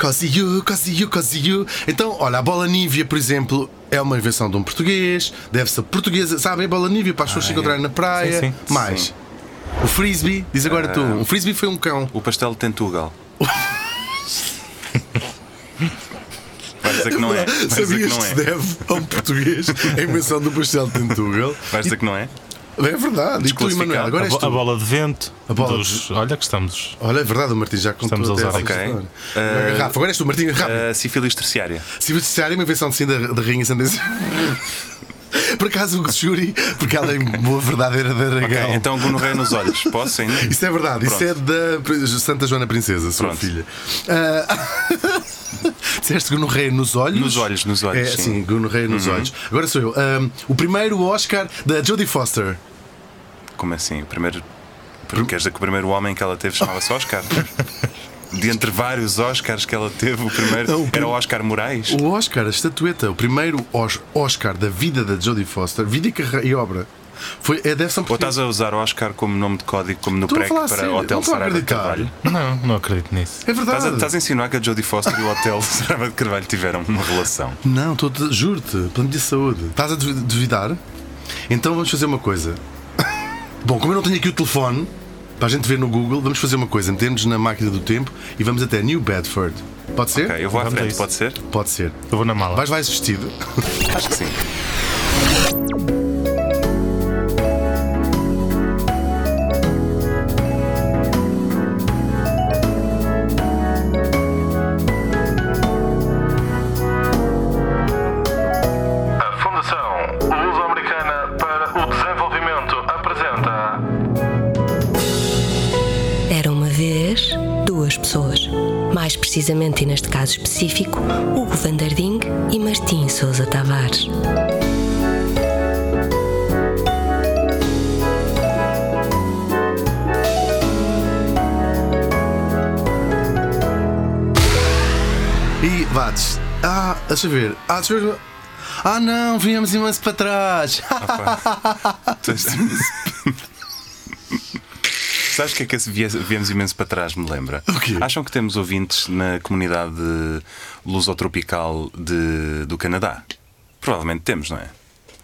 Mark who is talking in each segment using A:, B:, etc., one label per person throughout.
A: Cause you, cause you, cause you. Então, olha, a bola nívea, por exemplo, é uma invenção de um português, deve ser portuguesa, sabem? A bola nívea para as pessoas se encontrarem na praia.
B: Sim, sim.
A: Mais.
C: Sim.
A: O frisbee, diz agora tu.
B: Ah.
A: Um frisbee foi um cão.
C: O pastel de Tentugal. Vais dizer que não é. Vais dizer que
A: Sabias
C: não
A: que se
C: é.
A: deve a um português a invenção do pastel de Tentugal?
C: Vais dizer que não é?
A: É verdade. E tu. Emanuel, agora
B: A,
A: és tu.
B: a bola de vento.
A: A bola
B: dos- Olha que estamos.
A: Olha, é verdade, o Martim já contou
B: Estamos a usar.
A: essa
C: Ok.
A: história.
C: Uh,
A: Rafa, agora és tu, Martim, rápido.
C: A sífilis terciária.
A: Se necessário, uma invenção assim da, da Rainha Sentença. Por acaso o júri, porque ela é boa verdadeira da Aragão.
C: então gonorreia nos olhos. Posso ainda?
A: Isso é verdade, isso é
C: Pronto.
A: da Santa Joana Princesa, sua
C: Pronto.
A: filha. Ah, Disseste gonorreia nos olhos?
C: Nos olhos, nos olhos,
A: É,
C: sim. Uhum.
A: sim, gonorreia nos olhos. Agora sou eu. Ah, o primeiro Oscar da Jodie Foster.
C: Como assim? O primeiro. Porque queres dizer que o primeiro homem que ela teve chamava-se Oscar? De entre vários Oscars que ela teve, o primeiro
A: Não, o
C: era o Oscar Moraes.
A: O Oscar, a estatueta, o primeiro Os- Oscar da vida da Jodie Foster, vida e, carre- e obra. Foi, é, um
C: Ou estás a usar Oscar como nome de código, como no
A: falar
C: para
A: sério,
C: Hotel
A: não estou a
C: Saraiva de. Carvalho?
B: Não, não acredito nisso.
A: É verdade.
C: Estás a, estás a insinuar que a Jodie Foster e o Hotel Saraiva de Carvalho tiveram uma relação?
A: Não, juro-te, plano de saúde. Estás a duvi- duvidar? Então vamos fazer uma coisa. Bom, como eu não tenho aqui o telefone para a gente ver no Google, vamos fazer uma coisa. Metemos na máquina do tempo e vamos até New Bedford. Pode ser?
C: Ok, eu vou à
B: Vamos
C: frente, pode ser?
A: Pode ser.
B: Eu vou na mala.
A: Vais, vais vestido.
C: Acho que sim.
D: Precisamente, e neste caso específico, Hugo Vanderding e Martim Sousa Tavares.
A: E Vades. Ah, deixa eu ver. Ah, deixa eu ver. Ah, não, viemos imenso para trás.
C: Sabes o que é que viemos imenso para trás me lembra?
A: O quê?
C: Acham que temos ouvintes na comunidade lusotropical de, do Canadá? Provavelmente temos, não é?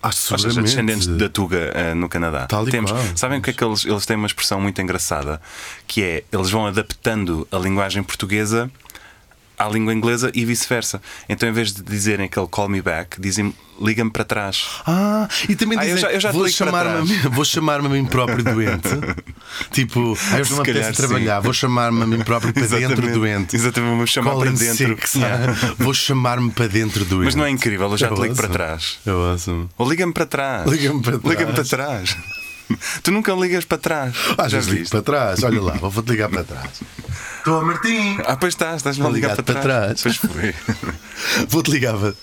A: Acho
C: Ou seja,
A: seguramente.
C: descendentes da Tuga eh, no Canadá.
A: Tal e
C: Temos.
A: qual.
C: Sabem o que é que eles, eles têm uma expressão muito engraçada que é eles vão adaptando a linguagem portuguesa à língua inglesa e vice-versa. Então, em vez de dizerem aquele call me back, dizem liga-me para trás.
A: Ah, e também
C: Ah, eu
A: dizem,
C: já- eu já
A: vou chamar-me vou chamar-me a mim próprio doente. tipo, ah, eu
C: Se
A: não apetece
C: calhar,
A: trabalhar, vou chamar-me a mim próprio para dentro doente.
C: Exatamente, vou chamar para dentro.
A: Vou chamar-me para dentro doente.
C: Mas não é incrível, eu já te
A: Eu
C: ligo para trás.
A: Eu ouço.
C: Ou liga-me para trás.
A: Liga-me para trás.
C: Liga-me para trás. Tu nunca ligas para trás.
A: Ah, já
C: já
A: ligo
C: viste?
A: para trás. Olha lá, vou-te ligar para trás. Estou, Martim.
C: Ah, pois estás, estás-me a ligar
A: ligado
C: para
A: para
C: trás.
A: trás.
C: Pois foi.
A: Vou-te ligar para.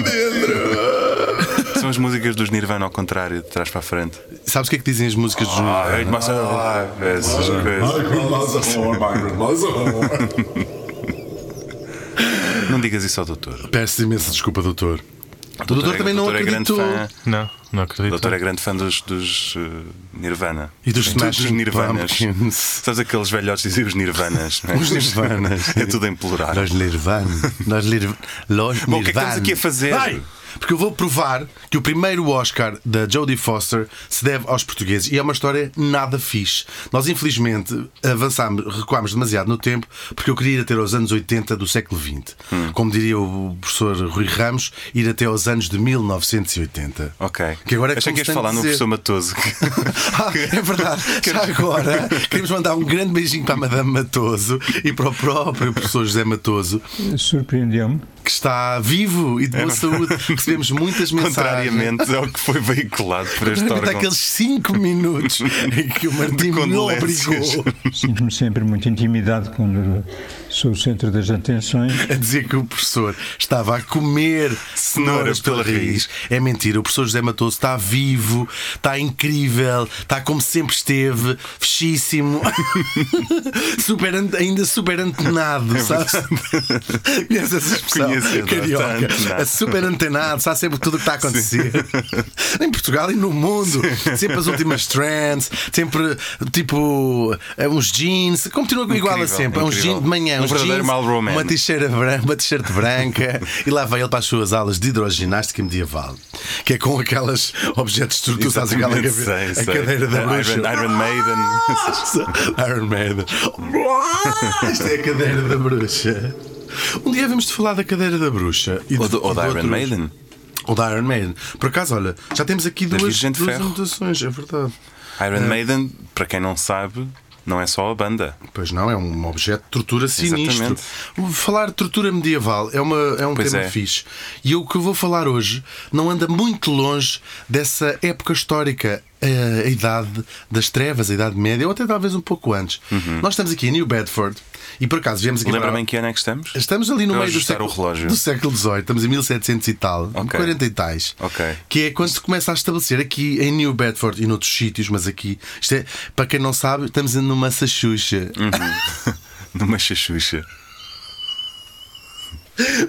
A: Dentro.
C: São as músicas dos Nirvana ao contrário, de trás para a frente.
A: Sabes o que é que dizem as músicas dos.
C: Ah, hate myself. Essas coisas. Não digas isso ao doutor.
A: Peço imensa desculpa, doutor. O doutor,
C: é-
A: também não
C: doutor é grande
A: acreditou.
C: fã.
B: Não, não
C: O
B: acredito.
C: doutor é grande fã dos, dos uh, Nirvana.
A: E dos
C: Sim, Nirvanas. Sabes aqueles velhotes dizem os Nirvanas? não é?
A: Os Nirvanas.
C: É tudo em plural.
A: Nós Nirvana. Nós Nirvana.
C: Bom, o que é que estamos aqui a fazer?
A: Ai, porque eu vou provar que o primeiro Oscar da Jodie Foster se deve aos portugueses e é uma história nada fixe. Nós, infelizmente, avançámos, recuámos demasiado no tempo porque eu queria ir até aos anos 80 do século XX.
C: Hum.
A: Como diria o professor Rui Ramos, ir até aos anos de 1980.
C: Ok.
A: Que agora é
C: Achei
A: como
C: que ias falar no professor Matoso.
A: Ah, é verdade. Já agora queremos mandar um grande beijinho para a Madame Matoso e para o próprio professor José Matoso,
E: Surpreendeu-me.
A: Que está vivo e de boa saúde. Recebemos muitas mensagens.
C: Contrariamente ao que foi veiculado por este órgão.
A: àqueles 5 minutos em que o Martim me obrigou
E: Sinto-me sempre muito intimidado quando sou o centro das atenções.
A: a dizer que o professor estava a comer
C: Cenouras
A: pela raiz. É mentira, o professor José Matoso está vivo, está incrível, está como sempre esteve, fechíssimo, super, ainda super antenado, sabes? Conheces essa expressão?
C: conhecido,
A: carioca, a super antenado, sabe sempre tudo o que está a acontecer. em Portugal e no mundo. Sempre as últimas trends, sempre tipo eh, uns jeans, continua igual a
C: Incrível,
A: sempre. Uns
C: incrível.
A: jeans de manhã,
C: Um verdadeiro
A: jeans,
C: Man.
A: uma t-shirt branca, branca e lá vai ele para as suas aulas de hidroginástica medieval, que é com aquelas objetos de tu sabes aquela
C: sei,
A: a cadeira da
C: Iron,
A: bruxa.
C: Iron Maiden.
A: Iron Maiden. Isto é a cadeira da bruxa. Um dia vamos te falar da cadeira da bruxa e
C: Ou
A: de-
C: do, ou
A: de
C: da Iron
A: outros-
C: Maiden.
A: Ou da Iron Maiden. Por acaso, olha, já temos aqui
C: Da
A: duas,
C: de
A: duas anotações, é verdade.
C: Iron Maiden, para quem não sabe, não é só a banda.
A: Pois não, é um objeto de tortura sinistro.
C: Exatamente.
A: Falar de tortura medieval é, uma, é um
C: Pois
A: tema
C: é.
A: fixe. E o que eu vou falar hoje não anda muito longe dessa época histórica, eh, a, idade das trevas, a idade média, ou até talvez um pouco antes. Nós estamos aqui em New Bedford e por acaso viemos aqui
C: Lembra
A: para...
C: bem que ano é que estamos?
A: Estamos ali no meio do século,
C: o relógio.
A: do século XVIII, estamos em 1700 e tal,
C: Ok.
A: 40 e tais.
C: Ok.
A: Que é quando se começa a estabelecer aqui em New Bedford e noutros sítios, mas aqui, isto é, para quem não sabe, estamos no Massachusetts.
C: Numa chachucha.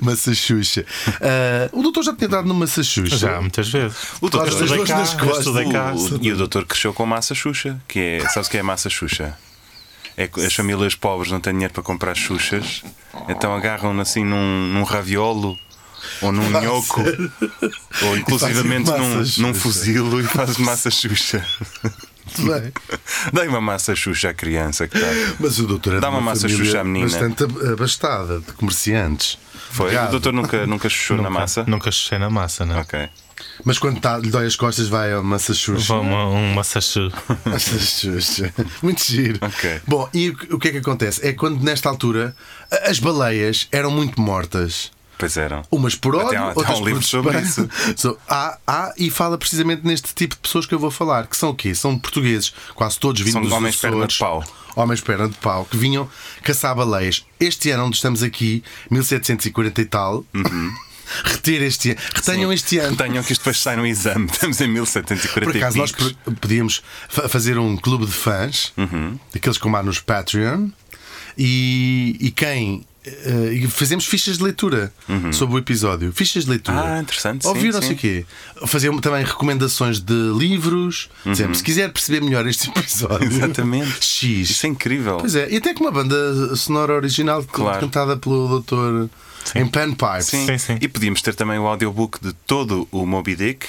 A: Massachusetts. Ah, o doutor já tinha dado no Massachusetts.
B: Já, muitas vezes.
C: O doutor-
B: Eu estudei cá,
A: nas costas.
C: O- e o doutor cresceu com massa xuxa, que é. Sabes o que é massa xuxa? É que as famílias pobres não têm dinheiro para comprar xuxas, então agarram assim num, num raviolo ou num nhoco, ou inclusivamente num, num fuzilo e fazem massa xuxa.
A: Muito bem.
C: Dai uma massa xuxa à criança que está.
A: Mas o doutor é
C: Dá
A: de
C: uma massa Xuxa à menina.
A: bastante ab- abastada de comerciantes.
C: Foi?
A: Obrigado.
C: O doutor nunca, nunca chuchou na
B: Nunca-
C: massa?
B: Nunca chuchei na massa, não.
C: Ok.
A: Mas quando tá, lhe dói as costas, vai a Massachusetts.
B: Vou uma, um massachu.
A: Massachusetts. Muito giro.
C: Ok.
A: Bom, e o que- o que é que acontece? É quando nesta altura a- as baleias eram muito mortas.
C: Pois eram.
A: Umas por
C: Até
A: ódio,
C: há- até há
A: outras
C: um
A: por
C: livro sobre
A: desprezo. So, há, há, e fala precisamente neste tipo de pessoas que eu vou falar, que são o quê? São portugueses, quase todos vindos
C: São
A: dos
C: homens perna
A: Açores.
C: de pau.
A: Homens perna de pau, que vinham caçar baleias. Este ano onde estamos aqui, 1740 e tal, reter este ano. Retenham este ano.
C: Tenham que isto depois sai no exame. Estamos em 1740
A: Por acaso, nós podíamos fa- fazer um clube de fãs,
C: Uhum.
A: daqueles como há nos Patreon, e, e quem. eh, e fazemos fichas de leitura sobre o episódio. Fichas de leitura.
C: Uhum. Ah, interessante, sim,
A: Ouviram-se
C: sim.
A: o quê? Fazer também recomendações de livros. Dizemos, se quiser perceber melhor este episódio.
C: Uhum. Exatamente.
A: X.
C: Isso é incrível.
A: Pois é, e até com uma banda sonora original
C: Claro.
A: cantada pelo Dr. em Panpipes.
C: Sim.
B: Sim, sim.
C: E podíamos ter também o audiobook de todo o Moby Dick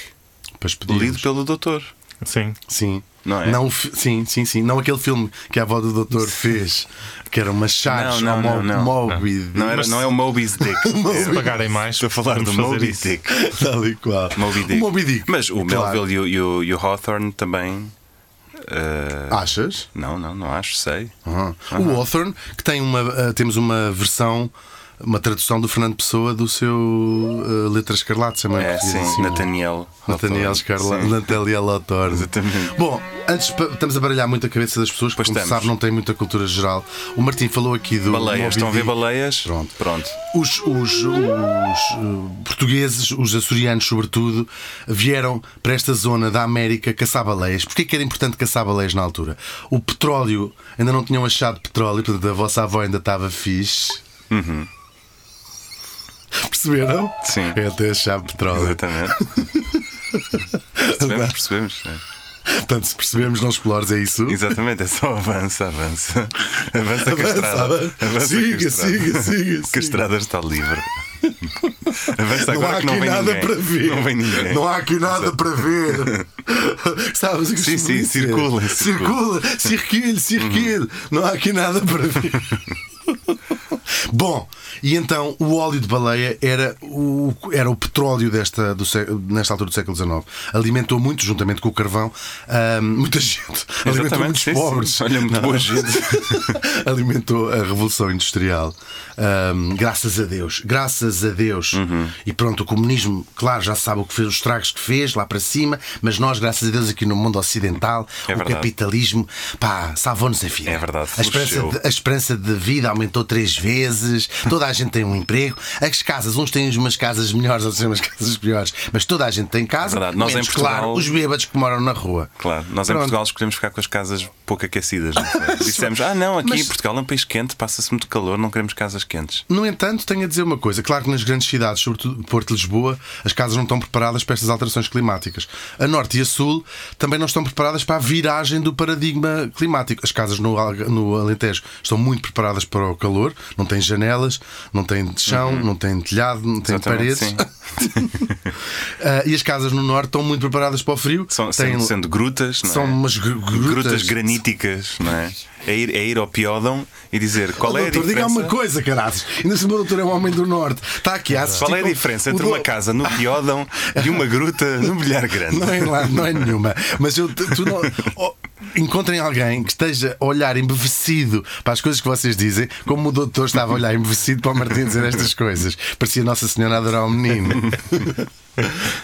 C: lido pelo doutor.
B: Sim.
A: Sim.
C: Não é?
A: o fi- sim, sim, sim. Não aquele filme que a avó do doutor fez, que era uma charge
C: Não, não,
A: ao
C: não, não.
A: Moby.
C: Não, era, não é o Moby's Dick.
B: Se pagarem mais,
C: Estou a falar do Moby. Dick.
A: Tal e qual.
C: Moby Dick.
A: O Moby Dick.
C: Mas o
A: Claro.
C: Melville e o, e o, e o Hawthorne também. eh,
A: Achas?
C: Não, não, não acho, sei.
A: O Hawthorne, que tem uma. ah, temos uma versão. Uma tradução do Fernando Pessoa do seu ah, Letra Escarlate, também.
C: É, sim, Nathaniel.
A: Nathaniel
C: Hawthorne,
A: Escarlate. Nathaniel Autor.
C: Exatamente.
A: Bom, antes estamos a baralhar muito a cabeça das pessoas,
C: Pois
A: porque, como
C: estamos.
A: sabe, não tem muita cultura geral. O Martim falou aqui do.
C: Baleias, estão a ver baleias?
A: Pronto.
C: Pronto.
A: Os, os, os, uh, portugueses, os açorianos sobretudo, vieram para esta zona da América caçar baleias. Porquê que era importante caçar baleias na altura? O petróleo, ainda não tinham achado petróleo, portanto a vossa avó ainda estava fixe. Perceberam?
C: Sim.
A: É até achar petróleo.
C: Exatamente. percebemos, percebemos.
A: Portanto, se percebemos, não explores, é isso?
C: Exatamente, é só avança, avança. Avança
A: Avança,
C: estrada.
A: avança. Siga,
C: que a estrada.
A: siga, siga, siga.
C: a estrada está livre. Avança
A: Não
C: agora
A: há
C: que não
A: aqui nada
C: ninguém.
A: para ver.
C: Não vem ninguém.
A: Não há aqui nada para ver. Sabes o que
C: Sim, sim,
A: dizer?
C: circula,
A: Circula, circule, circule. Não há aqui nada para ver. Bom, e então o óleo de baleia era o, era o petróleo desta, do, nesta altura do século XIX. Alimentou muito, juntamente com o carvão, ahm, muita gente. Alimentou muitos
C: sim, sim.
A: pobres.
C: Olha, muito boa gente.
A: alimentou a Revolução Industrial. Ahm, graças a Deus, graças a Deus.
C: Uhum.
A: E pronto, o comunismo, claro, já sabe o que fez, os estragos que fez lá para cima, mas nós, graças a Deus, aqui no mundo ocidental,
C: É
A: o
C: verdade.
A: capitalismo, pá, salvou-nos a vida.
C: É verdade,
A: a esperança, de, a esperança de vida aumentou três vezes, toda toda a gente tem um emprego. As casas, uns têm umas casas melhores, outros têm umas casas piores, mas toda a gente tem casa.
C: É verdade. Nós em
A: menos,
C: Portugal-
A: claro, os bêbados que moram na rua.
C: Claro, nós em
A: Pronto.
C: Portugal escolhemos ficar com as casas pouco aquecidas. não foi? Dissemos, ah, não, aqui
A: Mas-
C: Portugal é um país quente, passa-se muito calor, não queremos casas quentes.
A: No entanto, tenho a dizer uma coisa: claro que nas grandes cidades, sobretudo Porto e Lisboa, as casas não estão preparadas para estas alterações climáticas. A Norte e a Sul também não estão preparadas para a viragem do paradigma climático. As casas no, no Alentejo estão muito preparadas para o calor, não têm janelas, não têm chão, não têm telhado, não
C: Uhum. Exatamente,
A: paredes. Ah, e as casas no Norte estão muito preparadas para o frio.
C: São,
A: têm,
C: sendo, sendo grutas, não é?
A: são umas gru- grutas.
C: grutas graníticas, não é? É ir, é ir ao Piódão e dizer qual
A: Oh,
C: é a
A: doutor,
C: diferença.
A: diga uma coisa, caralho. Ainda se o meu doutor é um homem do Norte. Está aqui a assistir
C: Qual é a diferença entre
A: do-
C: uma casa no Piódão e uma gruta no Bilhar Grande?
A: Não é, lá, não é nenhuma. Mas eu, tu não, oh, encontrem alguém que esteja a olhar embevecido para as coisas que vocês dizem, como o doutor estava a olhar embevecido para o Martim dizer estas coisas. Parecia Nossa Senhora adorar o menino.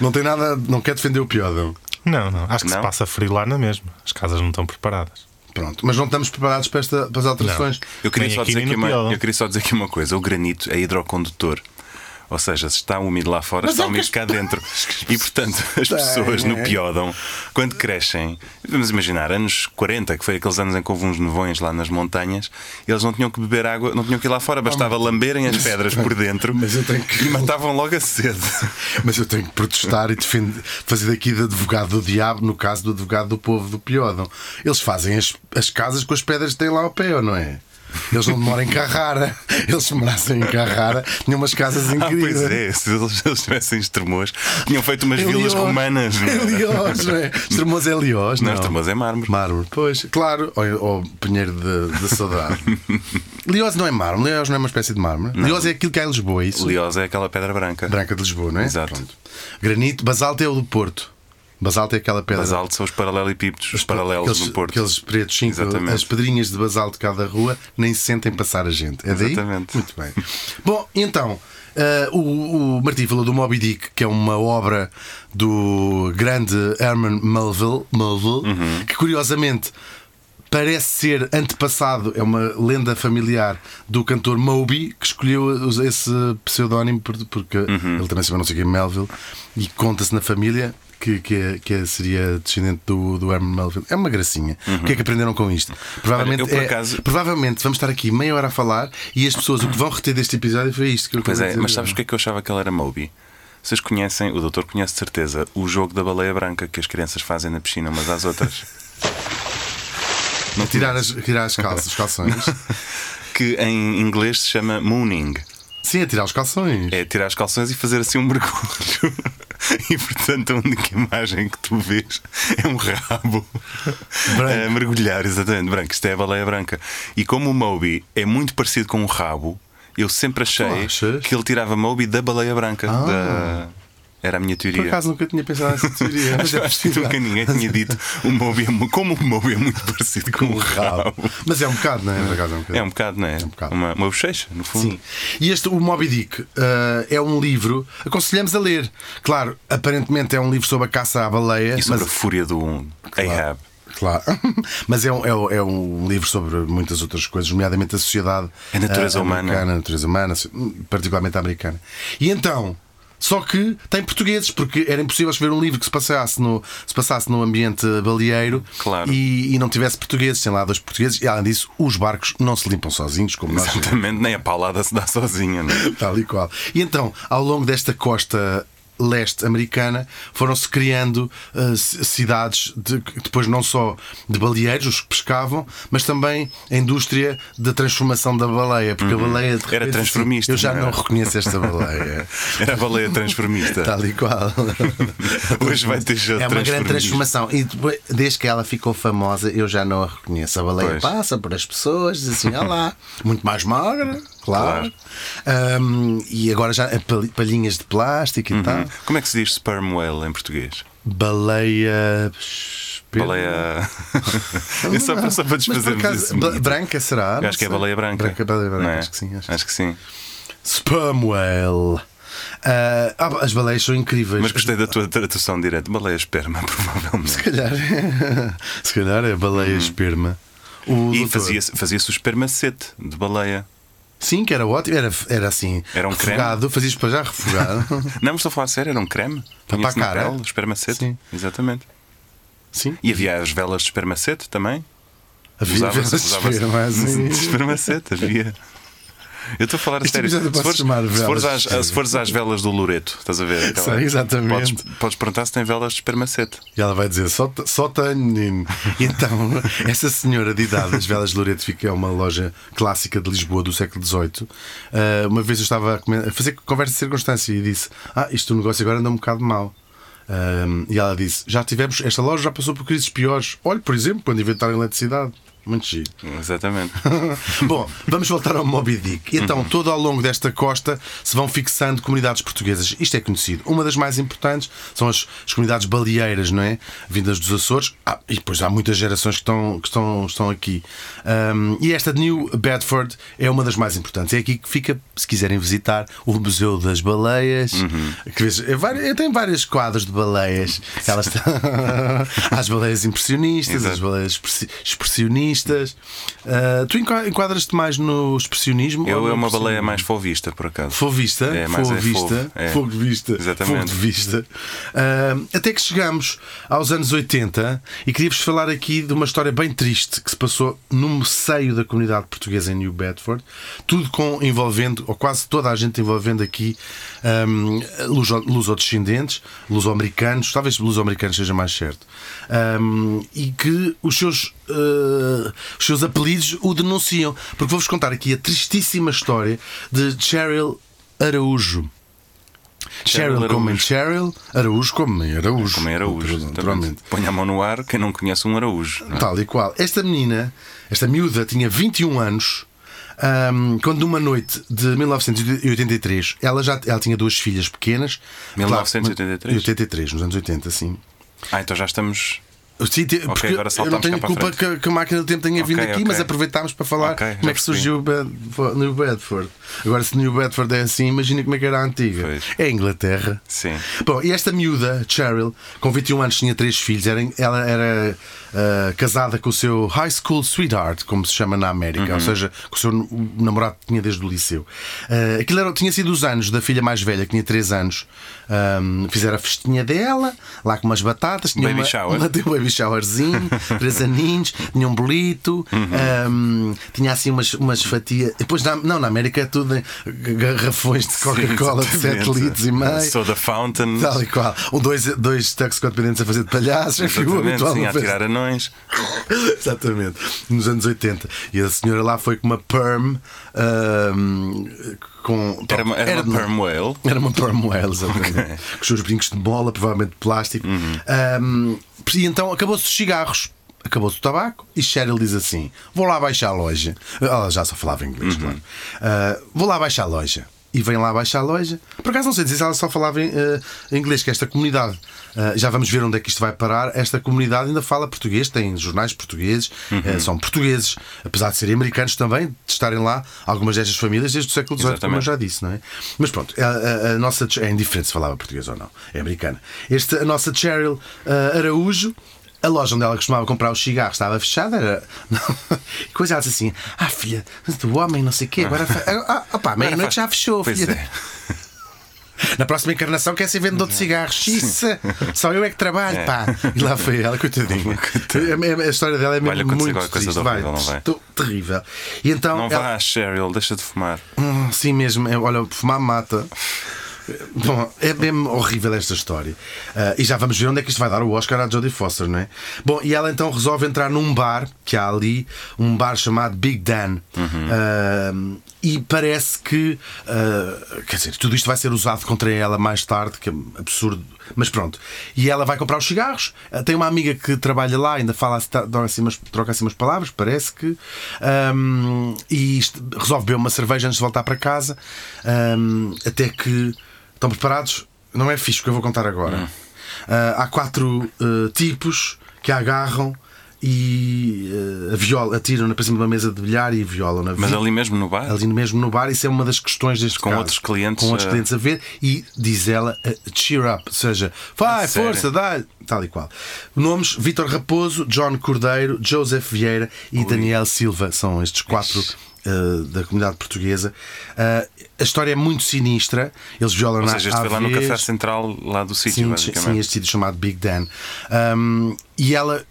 A: Não tem nada, não quer defender o piódão.
B: Não, não. Acho que
C: Não?
B: se passa frio lá na mesma. As casas não estão preparadas.
A: Pronto, mas não estamos preparados para, esta, para as alterações.
C: Eu queria, só dizer
B: no
C: uma, eu queria só dizer aqui uma coisa: o granito é hidrocondutor. Ou seja, se está úmido lá fora,
A: Mas
C: está
A: é
C: úmido cá dentro. E portanto, as pessoas no. Piódão, quando crescem, vamos imaginar, anos 40, que foi aqueles anos em que houve uns nevões lá nas montanhas, eles não tinham que beber água, não tinham que ir lá fora, bastava lamberem as pedras por dentro
A: Mas eu tenho que-
C: e matavam logo a sede.
A: Mas eu tenho que protestar e defender, fazer daqui de advogado do diabo, no caso do advogado do povo do Piódão. Eles fazem as, as casas com as pedras que têm lá ao pé, ou não é? Eles não demoram em Carrara. Eles se morassem em Carrara, tinham umas casas
C: Ah,
A: incríveis.
C: pois é, se eles, eles tivessem extremos, tinham feito umas
A: Em
C: vilas romanas. não é?
A: Em Liós, não é? Estremoz é Liós, não?
C: Não, Estremoz é mármore.
A: Mármore, pois, claro. Ou, ou Pinheiro de, de Saudade. Liós não é mármore, Liós não é uma espécie de mármore. Liós é aquilo que há em Lisboa, é isso?
C: Liós é aquela pedra branca.
A: Branca de Lisboa, não é?
C: Exato.
A: Pronto. Granito, basalto é o do Porto. Basalto é aquela pedra.
C: Basalto são os paralelepípedos, os paralelos
A: aqueles,
C: no Porto.
A: Aqueles pretos, cinco,
C: Exatamente.
A: as pedrinhas de basalto de cada rua nem se sentem passar a gente. É daí?
C: Exatamente.
A: Muito bem. Bom, então, eh, o, o Martim falou do Moby Dick, que é uma obra do grande Herman Melville, Melville
C: Uhum.
A: que curiosamente. Parece ser antepassado, é uma lenda familiar do cantor Moby, que escolheu esse pseudónimo por- porque
C: Uhum.
A: ele também se chama não sei quem Melville, e conta-se na família que, que, que seria descendente do, do Herman Melville. É uma gracinha. O que é que aprenderam com isto? Provavelmente,
C: Olha, eu
A: é-
C: acaso-
A: provavelmente vamos estar aqui meia hora a falar e as pessoas o que vão reter deste episódio foi isto que eu
C: Pois é, mas sabes o que é que eu achava que ele era Moby? Vocês conhecem, o doutor conhece de certeza, o jogo da baleia branca que as crianças fazem na piscina umas às outras.
A: Não tirar as, tirar as calças, os calções.
C: que em inglês se chama mooning.
A: Sim, a tirar os calções.
C: É tirar os calções e fazer assim um mergulho. E portanto a única imagem que tu vês é um rabo
A: Branco.
C: a mergulhar, exatamente, branco. Isto é a baleia branca. E como o Moby é muito parecido com um rabo, eu sempre achei que ele tirava Moby da baleia branca.
A: Ah.
C: Da- Era a minha teoria.
A: Por acaso nunca tinha pensado nessa teoria. mas
C: Acho,
A: é
C: acho que nunca ninguém tinha dito o Moby é, como o Moby é muito parecido com um rabo.
A: Mas é um bocado, não é? Por acaso é um bocado.
C: É um bocado, não é?
A: um bocado.
C: Uma, uma bochecha, no fundo.
A: Sim. E este, o Moby Dick, eh, é um livro, aconselhamos a ler. Claro, aparentemente é um livro sobre a caça à baleia.
C: E sobre
A: mas,
C: a fúria do um Ahab.
A: Claro, mas é um, é, um- é um livro sobre muitas outras coisas, nomeadamente a sociedade
C: A natureza
A: eh,
C: humana.
A: americana, a natureza humana, particularmente a americana. E então, só que tem portugueses, porque era impossível escrever um livro que se passasse no, se passasse no ambiente baleeiro
C: Claro.
A: e, e não tivesse portugueses, tem lá dois portugueses, e além disso, os barcos não se limpam sozinhos, como nós
C: Exatamente, nem a paulada se dá sozinha, não é?
A: Tal e qual. E então, ao longo desta costa leste americana, foram-se criando uh, ci- cidades, de, depois não só de baleeiros, os que pescavam, mas também a indústria da transformação da baleia, porque a baleia
C: Uhum. Era
A: repente,
C: transformista,
A: Eu já
C: não
A: não
C: era?
A: reconheço esta baleia.
C: Era a baleia transformista.
A: Tal e qual.
C: Hoje vai ter já
A: É uma grande transformação. E depois, desde que ela ficou famosa, eu já não a reconheço. A baleia
C: Pois.
A: passa por as pessoas, diz assim: olá, muito mais magra, claro. Ahm, e agora já é pal- palhinhas de plástico e tal.
C: Como é que se diz sperm whale em português?
A: Baleia.
C: Baleia. é só para, só para desfazermos
A: acaso, branca será?
C: Acho que é baleia branca.
A: Branca, baleia branca,
C: é?
A: acho que sim. Acho.
C: Acho que sim.
A: Sperm whale. Ah, as baleias são incríveis.
C: Mas gostei da tua tradução direta. Baleia esperma, provavelmente.
A: Se calhar, se calhar é baleia esperma. O.
C: E
A: doutor-
C: fazia-se fazia o espermacete de baleia.
A: Sim, que era ótimo, era, era assim,
C: Era um creme?
A: refogado, fazias para já refogar.
C: Não, mas estou a falar sério, era um creme.
A: Para a cara?
C: pele, espermacete.
A: Sim.
C: Exatamente.
A: Sim,
C: E havia as velas de espermacete também.
A: havia velas de
C: de espermacete, havia. Eu estou a falar a
A: Este
C: sério. Se fores, se,
A: velas
C: fores às, se fores às velas do Loreto, estás a ver? Aquela-
A: Sei, exatamente.
C: Podes, podes perguntar se tem velas de espermacete.
A: E ela vai dizer, só, só tenho, menino. E então, essa senhora de idade, as Velas de Loreto, fica- é uma loja clássica de Lisboa do século XVIII. Ah, uma vez eu estava a, a fazer conversa de circunstância e disse: Ah, isto o negócio agora anda um bocado mal. Ah, e ela disse: Já tivemos, esta loja já passou por crises piores. Olhe, por exemplo, quando inventaram a eletricidade. Muito giro.
C: Exatamente.
A: Bom, vamos voltar ao Moby Dick. Então, todo ao longo desta costa se vão fixando comunidades portuguesas. Isto é conhecido. Uma das mais importantes são as, as comunidades baleeiras, não é? Vindas dos Açores. Ah, e depois há muitas gerações que estão, que estão, estão aqui. Ahm, e esta de New Bedford é uma das mais importantes. É aqui que fica, se quiserem visitar, o Museu das Baleias. Que vês- é várias- tem vários quadros de baleias. Elas têm as baleias impressionistas, as
C: Exato.
A: baleias expressi- expressionistas. Ah, tu enqua- enquadras-te mais no expressionismo?
C: Eu é uma baleia mais fovista, por acaso.
A: Fovista,
C: É, mais é
A: fovista,
C: fofo, é.
A: fogo de vista,
C: Exatamente.
A: fogo de vista. Ah, até que chegamos aos anos 80 e queria-vos falar aqui de uma história bem triste que se passou no seio da comunidade portuguesa em New Bedford, tudo com envolvendo, ou quase toda a gente envolvendo aqui um, luso- luso-descendentes, luso-americanos, talvez luso-americanos seja mais certo, um, e que os seus, uh, os seus apelidos o denunciam. Porque vou-vos contar aqui a tristíssima história de Cheryl Araújo.
C: Cheryl
A: Cheryl como em. Cheryl, Araújo como em Araújo.
C: Como é Araújo.
A: Naturalmente.
C: Põe a mão no ar quem não conhece um Araújo. é?
A: Tal e qual. Esta menina, esta miúda, tinha 21 anos. ahm, quando numa noite de 1983 ela já ela tinha duas filhas pequenas
C: 1983?
A: 83, nos anos 80, sim
C: Ah, então já estamos.
A: Sim, te- porque
C: agora
A: eu não tenho culpa que, que a máquina do tempo tenha vindo aqui,
C: ok.
A: mas aproveitámos para falar
C: Ok,
A: como é que surgiu o New Bedford. Agora, se New Bedford é assim, imagina como é que era a antiga.
C: Pois.
A: É a Inglaterra.
C: Sim.
A: Bom, e esta miúda, Cheryl, com 21 anos, tinha três filhos. Era, ela era ah, casada com o seu high school sweetheart, como se chama na América,
C: Uhum.
A: ou seja, com o seu namorado que tinha desde o liceu. Ah, aquilo era, tinha sido os anos da filha mais velha, que tinha 3 anos. Ahm, fizeram a festinha dela, lá com umas batatas. Tinha
C: Baby
A: uma,
C: shower.
A: Uma, um baby showerzinho, três aninhos, tinha um bolito,
C: Uhum.
A: ahm, tinha assim umas, umas fatias. Depois, na, não, na América é tudo garrafões de Coca-Cola de 7
C: Exatamente.
A: litros e meio.
C: Soda Fountain.
A: Tal e qual. Um, dois, dois toxicodependentes a fazer de palhaços. enfim, o
C: Exatamente,
A: habitual
C: sim,
A: no
C: a
A: fest-
C: anões.
A: Exatamente. Nos anos 80. E a senhora lá foi com uma perm. com,
C: Era uma, era uma perm whale.
A: Era uma perm whale, exatamente.
C: Ok.
A: Com os seus brincos de bola, provavelmente de plástico.
C: Uhum.
A: Ahm, e então acabou-se os cigarros. Acabou-se o tabaco e Cheryl diz assim: Vou lá baixar a loja. Ela já só falava inglês,
C: Uhum.
A: claro. Ah, vou lá baixar a loja. E vem lá baixar a loja. Por acaso não sei dizer se ela só falava em, eh, inglês, que esta comunidade, ah, já vamos ver onde é que isto vai parar. Esta comunidade ainda fala português, tem jornais portugueses,
C: Uhum.
A: eh, são portugueses, apesar de serem americanos também, de estarem lá algumas destas famílias desde o século XVIII, como eu já disse, não é? Mas pronto, a, a- a nossa. É indiferente se falava português ou não, é americana. Este, a nossa Cheryl ah, Araújo. A loja onde ela costumava comprar os cigarros estava fechada. Era... Coisa ela disse assim: Ah, filha, do homem, não sei o quê, agora. fe- Ah, opá, meia-noite já fechou,
C: Pois
A: filha.
C: é.
A: Na próxima encarnação quer ser vendedor de cigarros. Xissa, só eu é que trabalho, pá. E lá foi ela, coitadinha. A, a história dela é mesmo
C: acontecer
A: muito triste.
C: horrível, não vai?
A: Estou terrível. E então.
C: Não
A: ela-
C: vá, Cheryl, deixa de fumar.
A: Hum, Sim mesmo, é, olha, fumar mata. Bom, é mesmo horrível esta história. Ah, e já vamos ver onde é que isto vai dar o Oscar à Jodie Foster, não é? Bom, e ela então resolve entrar num bar que há ali, um bar chamado Big Dan. Ah, e parece que, ah, quer dizer, tudo isto vai ser usado contra ela mais tarde, que é absurdo. Mas pronto. E ela vai comprar os cigarros. Tem uma amiga que trabalha lá, ainda fala, assim umas, troca assim umas palavras, parece que. Ahm, e isto- resolve beber uma cerveja antes de voltar para casa. Ahm, até que. Estão preparados? Não é fixe o que eu vou contar agora. Ah, há quatro ah, tipos que agarram e a viola, atiram-na para cima de uma mesa de bilhar e violam-na.
C: Mas ali mesmo no bar?
A: ali mesmo no bar, isso é uma das questões deste
C: Com
A: caso.
C: outros clientes,
A: Com outros
C: eh,
A: clientes a ver e diz ela cheer up, ou seja, vai, força, dá tal e qual. Nomes: Vítor Raposo, John Cordeiro, Joseph Vieira e Daniel Silva são estes quatro. eh, da comunidade portuguesa Eh, a história é muito sinistra. Eles violam
C: Ou seja, este foi lá no café central lá do sítio,
A: Sim,
C: basicamente.
A: sim, este sítio chamado Big Dan. Um, e ela,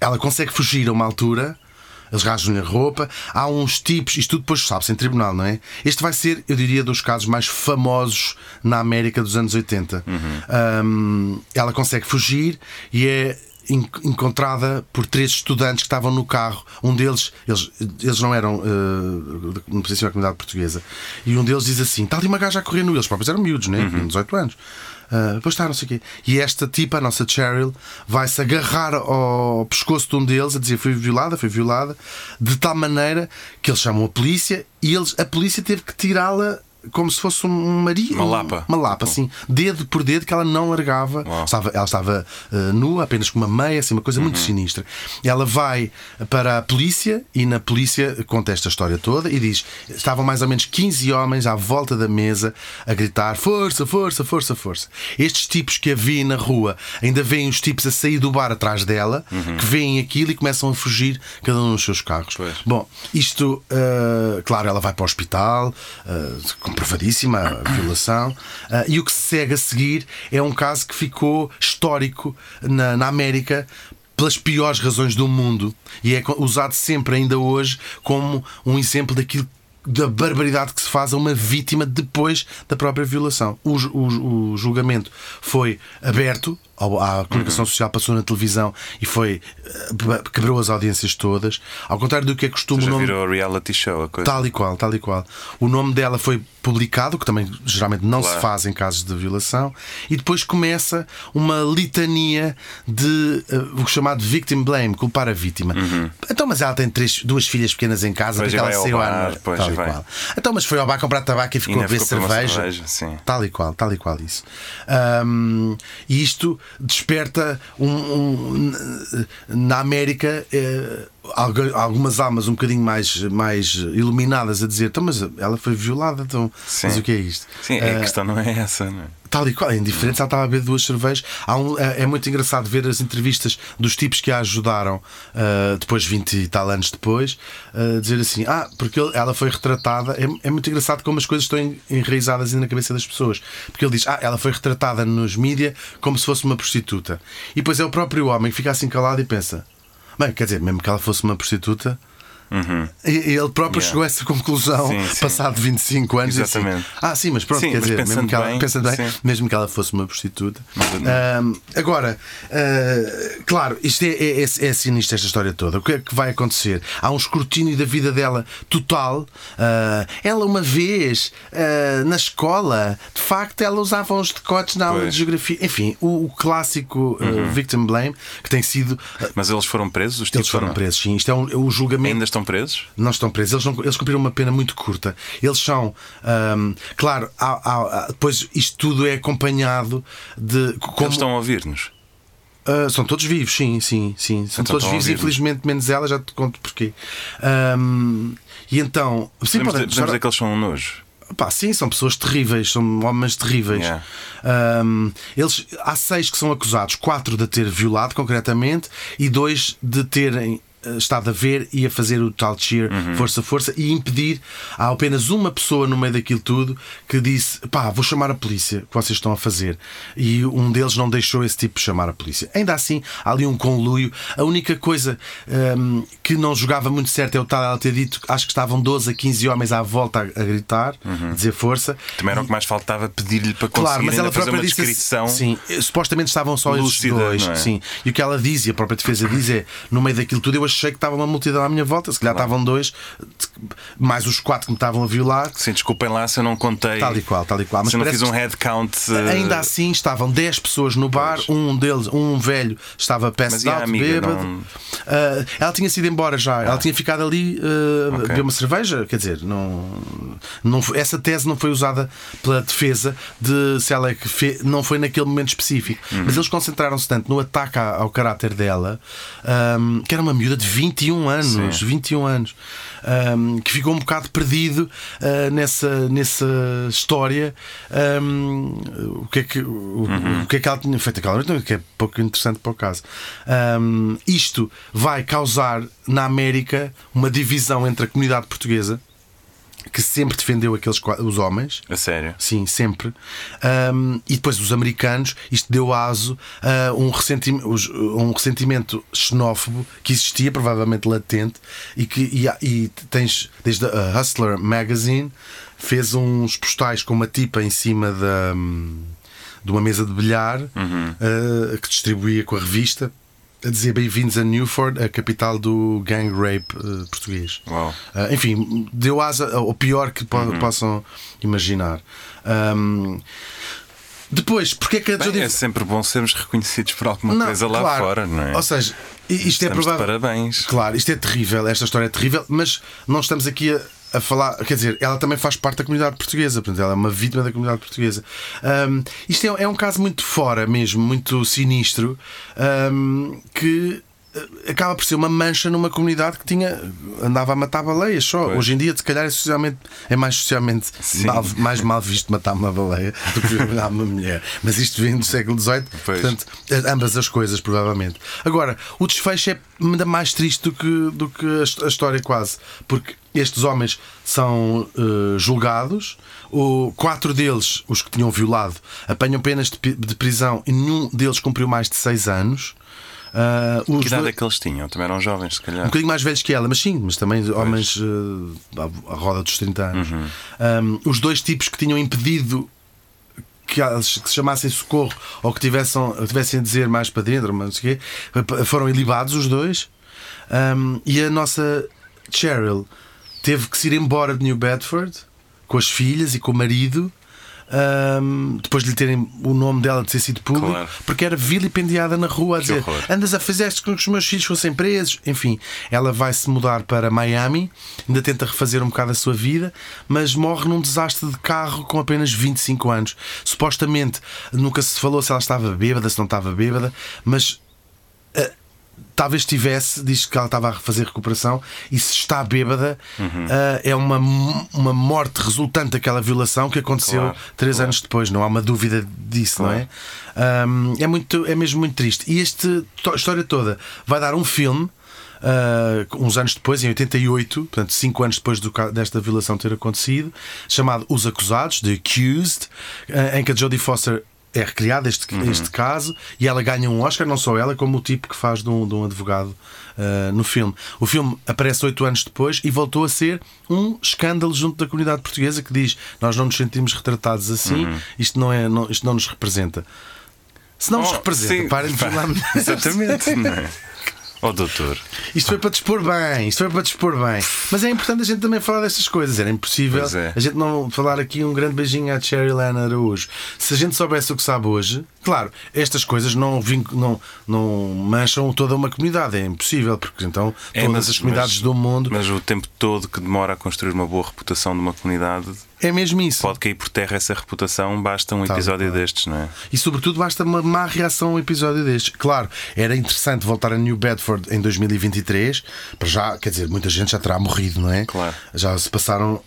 A: ela consegue fugir a uma altura. Eles rasgam-lhe a roupa. Há uns tipos, isto tudo depois sabe-se em tribunal, não é? Este vai ser, eu diria, dos casos mais famosos na América dos anos 80. Um, ela consegue fugir e é en- encontrada por três estudantes que estavam no carro. Um deles, eles, eles não eram uh, não pertenciam à comunidade portuguesa. E um deles diz assim: está ali uma gaja a correr no. Eles próprios eram miúdos, né? Tinham 18 anos. Uh, depois está, não sei o quê. E esta tipa, a nossa Cheryl, vai-se agarrar ao pescoço de um deles a dizer foi violada, foi violada, de tal maneira que eles chamam a polícia e eles, a polícia teve que tirá-la como se fosse um marido.
C: Uma lapa.
A: Uma lapa, assim, dedo por dedo, que ela não largava. Estava, ela estava eh, nua, apenas com uma meia, assim, uma coisa muito sinistra. Ela vai para a polícia e na polícia conta esta história toda e diz: estavam mais ou menos 15 homens à volta da mesa a gritar: força, força, força, força. Estes tipos que a vêem na rua ainda veem os tipos a sair do bar atrás dela, que veem aquilo e começam a fugir, cada um nos seus carros.
C: Pois.
A: Bom, isto, uh, claro, ela vai para o hospital, uh, comprovadíssima a violação, uh, e o que se segue a seguir é um caso que ficou histórico na, na América. Pelas piores razões do mundo e é usado sempre, ainda hoje, como um exemplo daquilo da barbaridade que se faz a uma vítima depois da própria violação. O, o- o julgamento foi aberto, a comunicação social passou na televisão e foi eh, quebrou as audiências todas. Ao contrário do que é costume,
C: Já
A: nome
C: virou reality show a coisa.
A: Tal e qual, tal e qual. O nome dela foi publicado, que também geralmente não
C: Claro.
A: se faz em casos de violação, e depois começa uma litania de eh, o chamado victim blame, culpar a vítima. Então, mas ela tem três, duas filhas pequenas em casa,
C: Uhum.
A: Porque
C: e
A: ela saiu à Tal
C: e
A: e
C: vai.
A: qual. Então, mas foi ao bar comprar tabaco e ficou
C: ainda
A: a beber cerveja.
C: cerveja.
A: Tal e qual, tal e qual isso. Ahm, e isto desperta um, um- na América eh, algumas almas um bocadinho mais, mais iluminadas a dizer, então, mas ela foi violada, então,
C: Sim.
A: mas o que é isto?
C: Sim,
A: Ah,
C: a questão não é essa, não é?
A: Tal e qual, é indiferente ela estava a beber duas cervejas. Um- é é muito engraçado ver as entrevistas dos tipos que a ajudaram ah, depois, 20 e tal anos depois, a dizer assim: Ah, porque ela foi retratada. É, é muito engraçado como as coisas estão en- enraizadas na cabeça das pessoas. Porque ele diz: Ah, ela foi retratada nos mídia como se fosse uma prostituta. E depois é o próprio homem que fica assim calado e pensa: Bem, quer dizer, mesmo que ela fosse uma prostituta. E e ele próprio
C: Uhum. Yeah.
A: chegou a essa conclusão
C: Sim, sim.
A: passado 25 anos.
C: Exatamente.
A: Assim, ah, sim, mas pronto,
C: Sim,
A: quer dizer, mesmo que ela,
C: bem,
A: bem, mesmo que ela fosse uma prostituta. Ahm, agora, ah, claro, isto é, é, é, é sinistro esta história toda. O que é que vai acontecer? Há um escrutínio da vida dela total. Ah, ela, uma vez, ah, na escola, de facto, ela usava uns decotes na aula
C: Pois.
A: de geografia. Enfim, o, o clássico
C: Uhum.
A: victim blame, que tem sido.
C: Mas eles foram presos, os
A: eles foram
C: não?
A: presos, sim. Isto é um, o julgamento.
C: Ainda estão presos?
A: Não estão presos, eles, não, eles cumpriram uma pena muito curta. Eles são, ahm, claro, há- há- há- depois isto tudo é acompanhado de. Como,
C: Eles estão a ouvir-nos.
A: ah, são todos vivos, sim, sim, sim. São
C: Então
A: todos
C: estão
A: vivos, infelizmente, menos ela, já te conto porquê. Ahm, e então. Sim,
C: Podemos, podemos dizer que eles são um nojo.
A: Pá, sim, são pessoas terríveis, são homens terríveis.
C: Yeah.
A: Ahm, eles, há seis que são acusados, quatro de ter violado concretamente e dois de terem estado a ver e a fazer o tal cheer
C: Uhum.
A: força, força e impedir. Há apenas uma pessoa no meio daquilo tudo que disse: pá, vou chamar a polícia, que vocês estão a fazer. E um deles não deixou esse tipo de chamar a polícia. Ainda assim, há ali um conluio. A única coisa ahm, que não jogava muito certo é o tal ela ter dito: acho que estavam 12 a 15 homens à volta a, a gritar, a dizer força.
C: Também era o que mais faltava pedir-lhe para conseguir
A: Claro, mas ela
C: fazer uma
A: disse
C: descrição.
A: Sim, supostamente estavam só
C: lúcida,
A: esses dois.
C: é?
A: Sim. E o que ela diz, e a própria defesa diz, é no meio daquilo tudo, eu achei que estava uma multidão à minha volta, se calhar estavam dois, mais os quatro que me estavam a violar.
C: Sim, desculpem lá se eu não contei.
A: Tal e qual, tal e qual. Mas
C: se eu não fiz um
A: que-
C: head count. eh,
A: Ainda assim estavam 10 pessoas no bar, um deles, um velho, estava passed out,
C: amiga,
A: bêbado.
C: não-
A: Ah, ela tinha sido embora já, ela tinha ficado ali ah,
C: Ok.
A: beber uma cerveja, quer dizer, não, não essa tese não foi usada pela defesa de se ela é que fe- não foi naquele momento específico.
C: Uhum.
A: Mas eles concentraram-se tanto no ataque ao caráter dela, ahm, que era uma miúda de 21 anos,
C: Sim.
A: 21 anos, ahm, que ficou um bocado perdido ah, nessa, nessa história. ahm, o, que é que, o, o que é que ela tinha feito aquela noite, que é pouco interessante para o caso. Ahm, isto vai causar na América uma divisão entre a comunidade portuguesa. Que sempre defendeu aqueles os homens,
C: A sério.
A: Sim, sempre. Ahm, e depois os americanos, isto deu aso a um, ressentim- um ressentimento xenófobo que existia, provavelmente latente, e que e, e tens, desde a Hustler Magazine, fez uns postais com uma tipa em cima da, hum, de uma mesa de bilhar ah, que distribuía com a revista. A dizer bem-vindos a Newford, a capital do gang rape ah, português.
C: Uau.
A: Ah, enfim, deu asa ao pior que po-
C: Uhum.
A: possam imaginar. Ahm, depois, porque é que a
C: Bem,
A: Jodie
C: é sempre bom sermos reconhecidos por alguma
A: Não,
C: coisa lá
A: claro.
C: fora, não é?
A: Ou seja, isto é
C: Estamos de
A: provável.
C: parabéns.
A: Claro, isto é terrível, esta história é terrível, mas não estamos aqui a, a falar. Quer dizer, ela também faz parte da comunidade portuguesa, portanto, ela é uma vítima da comunidade portuguesa. Ahm, isto é, é um caso muito fora mesmo, muito sinistro, ahm, que. eh, Acaba por ser uma mancha numa comunidade que tinha andava a matar baleias só.
C: Pois.
A: Hoje em dia, se calhar, é, socialmente, é mais socialmente mal- mais mal visto matar uma baleia do que violar uma mulher. Mas isto vem do século XVIII,
C: Pois.
A: portanto, ambas as coisas, provavelmente. Agora, o desfecho é ainda mais triste do que, do que a história, quase, porque estes homens são eh, julgados, o, quatro deles, os que tinham violado, apanham penas de, de prisão e nenhum deles cumpriu mais de seis anos. Ah, os
C: Que idade
A: dois-
C: é que eles tinham? Também eram jovens, se
A: um
C: calhar.
A: bocadinho mais velhos que ela, mas sim, mas também homens eh, à à roda dos 30 anos. Um, os dois tipos que tinham impedido que, se chamassem socorro ou que tivessem, tivessem a dizer mais para dentro, mas não sei o quê, foram ilibados os dois. Um, e a nossa Cheryl teve que se ir embora de New Bedford com as filhas e com o marido. um, depois de lhe terem o nome dela de ter sido público,
C: Claro.
A: porque era vilipendiada na rua a dizer andas a fizeste com que os meus filhos fossem presos. Enfim, ela vai se mudar para Miami, ainda tenta refazer um bocado a sua vida, mas morre num desastre de carro com apenas 25 anos. Supostamente nunca se falou se ela estava bêbada, se não estava bêbada, mas talvez tivesse, diz que ela estava a fazer recuperação, e se está bêbada,
C: Uhum.
A: eh, é uma, uma morte resultante daquela violação que aconteceu
C: Claro,
A: três
C: claro.
A: anos depois, não há uma dúvida disso, não é? Um, é, muito, é mesmo muito triste. E esta história toda vai dar um filme. uh, uns anos depois, em 88, portanto, cinco anos depois do desta violação ter acontecido, chamado Os Acusados, The Accused, uh, em que a Jodie Foster é recriada este, este caso e ela ganha um Oscar, não só ela, como o tipo que faz de um, de um advogado uh, no filme. O filme aparece oito anos depois e voltou a ser um escândalo junto da comunidade portuguesa que diz: Nós não nos sentimos retratados assim, isto, não é, não, isto não nos representa. Se não nos
C: Oh,
A: representa,
C: sim.
A: parem de mulheres.
C: Exatamente, é? Oh, doutor.
A: Isto foi para dispor bem, isto foi para dispor bem. Mas é importante a gente também falar destas coisas. Era impossível
C: é.
A: a gente não falar aqui um grande beijinho à Cherry Lana Araújo. Se a gente soubesse o que sabe hoje, claro, estas coisas não, não, não mancham toda uma comunidade. É impossível, porque então
C: É,
A: todas
C: mas-
A: as comunidades
C: mas-
A: do mundo.
C: Mas o tempo todo que demora a construir uma boa reputação de uma comunidade
A: É mesmo isso.
C: pode cair por terra essa reputação, basta um
A: Tal
C: episódio
A: qual.
C: destes, não é?
A: E sobretudo basta uma má reação a um episódio destes. Claro, era interessante voltar a New Bedford em 2023, para já, quer dizer, muita gente já terá morrido, não é?
C: Claro.
A: Já se passaram.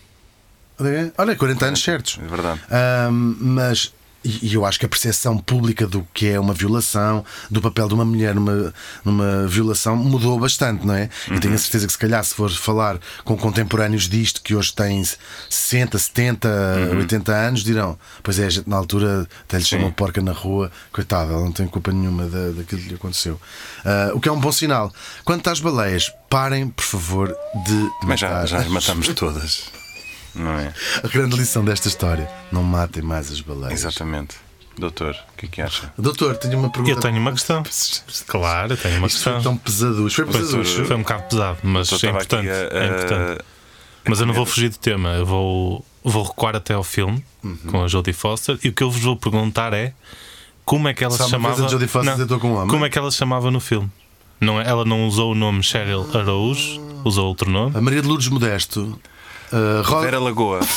A: Olha, 40 anos certos.
C: É verdade.
A: Ahm, mas. E e eu acho que a percepção pública do que é uma violação, do papel de uma mulher numa, numa violação, mudou bastante, não é?
C: Uhum.
A: E tenho a certeza que, se calhar, se for falar com contemporâneos disto, que hoje têm 60, 70,
C: Uhum.
A: 80 anos, dirão: Pois é, a gente na altura até lhe chamou porca na rua, coitada, ela não tem culpa nenhuma da, daquilo que lhe aconteceu. Ah, o que é um bom sinal. Quanto às baleias, parem, por favor, de.
C: Mas já, já as matamos todas, não é?
A: A grande lição desta história: não matem mais as baleias.
C: Exatamente. Doutor, o que é que acha?
A: Doutor, tenho uma pergunta.
B: Eu tenho uma questão. Claro, eu tenho uma
A: Isto foi
B: questão.
A: tão pesaducho. Foi pesaducho.
B: foi um bocado pesado, mas é
C: estava aqui
B: importante.
C: a-
B: é importante.
C: a-
B: Mas eu não vou fugir do tema, eu vou, vou recuar até ao filme
A: Uhum.
B: com a Jodie Foster e o que eu vos vou perguntar é como é que ela
A: Se
B: chamava.
A: a Jodie Foster
B: Não,
A: com um homem?
B: como é que ela se chamava no filme? Não, é- ela não usou o nome Cheryl Araújo, usou outro nome.
A: A Maria de Lourdes Modesto. Uh, Ro...
C: Vera Lagoa.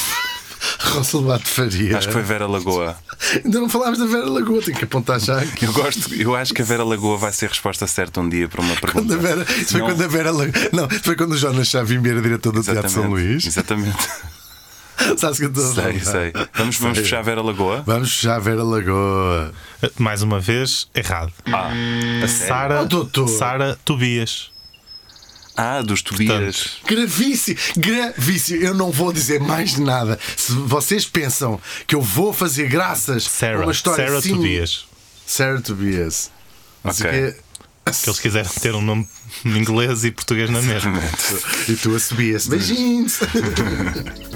A: Rosa Lobato Faria.
C: Acho que foi Vera Lagoa.
A: Ainda não falámos da Vera Lagoa, tenho que apontar já aqui.
C: Eu gosto, eu acho que a Vera Lagoa vai ser a resposta certa um dia para uma
A: Quando
C: pergunta.
A: a Vera, isso foi
C: Não-
A: quando a Vera Lagoa. Não, foi quando o Jonas Xavier era diretor do Teatro São Luís.
C: Exatamente.
A: Sabes que eu estou a
C: Sei, sei. Vamos, vamos
A: Sei.
C: fechar a Vera Lagoa?
A: Vamos fechar a Vera Lagoa.
B: Mais uma vez, errado.
C: Ah?
B: Sara
A: Oh.
B: Sara Tobias.
C: Ah, dos Tobias.
A: Gravíssimo, gravíssimo. Eu não vou dizer mais nada. Se vocês pensam que eu vou fazer graças a
B: Sarah.
A: uma história
B: Sarah
A: assim.
B: Tobias.
A: Sarah Tobias.
C: Ok.
A: quê.
B: Que eles quiseram ter um nome em inglês e português na mesma.
A: E tu a subias. Beijinhos.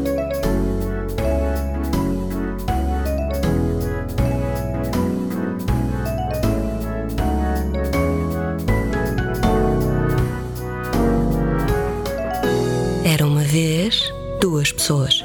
D: Era